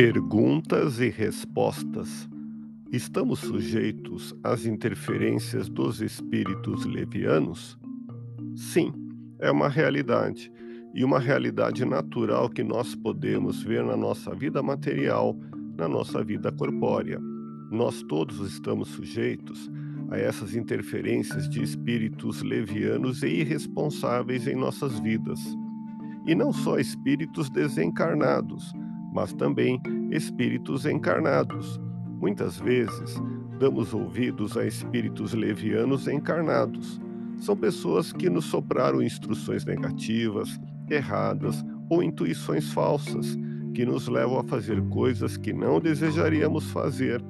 Perguntas e respostas. Estamos sujeitos às interferências dos espíritos levianos? Sim, é uma realidade, e uma realidade natural que nós podemos ver na nossa vida material, na nossa vida corpórea. Nós todos estamos sujeitos a essas interferências de espíritos levianos e irresponsáveis em nossas vidas. E não só espíritos desencarnados, mas também espíritos encarnados. Muitas vezes damos ouvidos a espíritos levianos encarnados. São pessoas que nos sopraram instruções negativas, erradas ou intuições falsas que nos levam a fazer coisas que não desejaríamos fazer,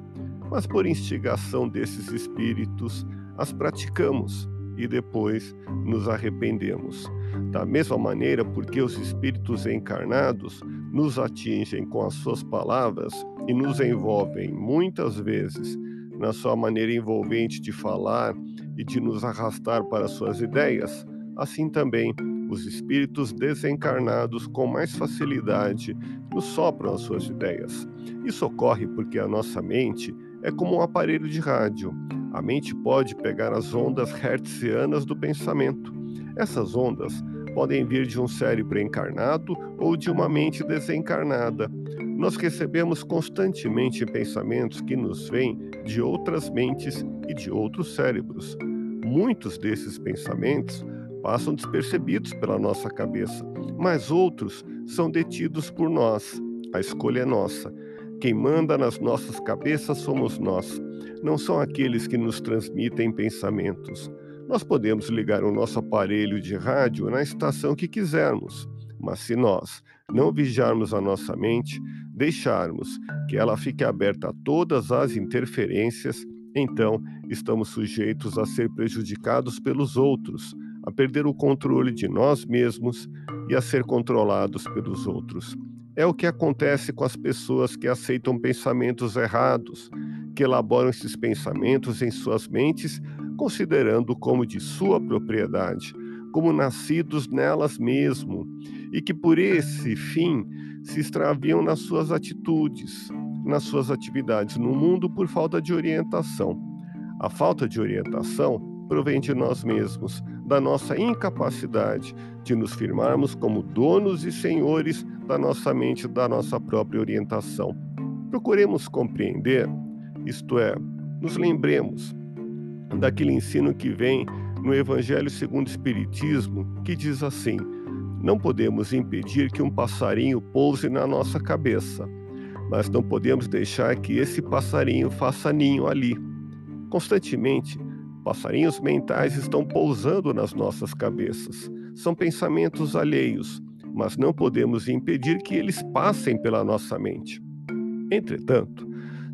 mas por instigação desses espíritos as praticamos e depois nos arrependemos. Da mesma maneira, porque os espíritos encarnados nos atingem com as suas palavras e nos envolvem muitas vezes na sua maneira envolvente de falar e de nos arrastar para suas ideias, assim também os espíritos desencarnados com mais facilidade nos sopram as suas ideias. Isso ocorre porque a nossa mente é como um aparelho de rádio. A mente pode pegar as ondas hertzianas do pensamento. Essas ondas podem vir de um cérebro encarnado ou de uma mente desencarnada. Nós recebemos constantemente pensamentos que nos vêm de outras mentes e de outros cérebros. Muitos desses pensamentos passam despercebidos pela nossa cabeça, mas outros são detidos por nós. A escolha é nossa. Quem manda nas nossas cabeças somos nós, não são aqueles que nos transmitem pensamentos. Nós podemos ligar o nosso aparelho de rádio na estação que quisermos, mas se nós não vigiarmos a nossa mente, deixarmos que ela fique aberta a todas as interferências, então estamos sujeitos a ser prejudicados pelos outros, a perder o controle de nós mesmos e a ser controlados pelos outros. É o que acontece com as pessoas que aceitam pensamentos errados, que elaboram esses pensamentos em suas mentes, considerando como de sua propriedade, como nascidos nelas mesmo, e que por esse fim se extraviam nas suas atitudes, nas suas atividades no mundo por falta de orientação. A falta de orientação provém de nós mesmos, da nossa incapacidade de nos firmarmos como donos e senhores da nossa mente, da nossa própria orientação. Procuremos compreender, isto é, nos lembremos daquele ensino que vem no Evangelho segundo o Espiritismo, que diz assim: Não podemos impedir que um passarinho pouse na nossa cabeça, mas não podemos deixar que esse passarinho faça ninho ali. Constantemente, passarinhos mentais estão pousando nas nossas cabeças. São pensamentos alheios, mas não podemos impedir que eles passem pela nossa mente. Entretanto,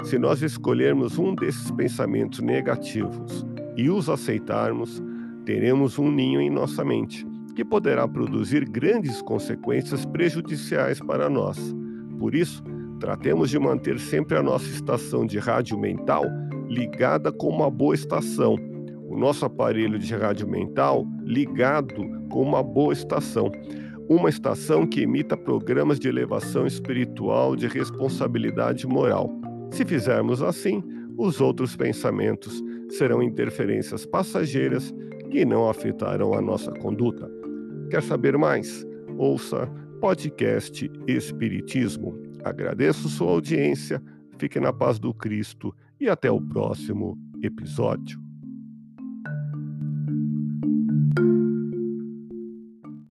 se nós escolhermos um desses pensamentos negativos e os aceitarmos, teremos um ninho em nossa mente, que poderá produzir grandes consequências prejudiciais para nós. Por isso, tratemos de manter sempre a nossa estação de rádio mental ligada com uma boa estação, o nosso aparelho de rádio mental ligado com uma boa estação uma estação que emita programas de elevação espiritual de responsabilidade moral. Se fizermos assim, os outros pensamentos serão interferências passageiras que não afetarão a nossa conduta. Quer saber mais? Ouça podcast Espiritismo. Agradeço sua audiência, fique na paz do Cristo e até o próximo episódio. you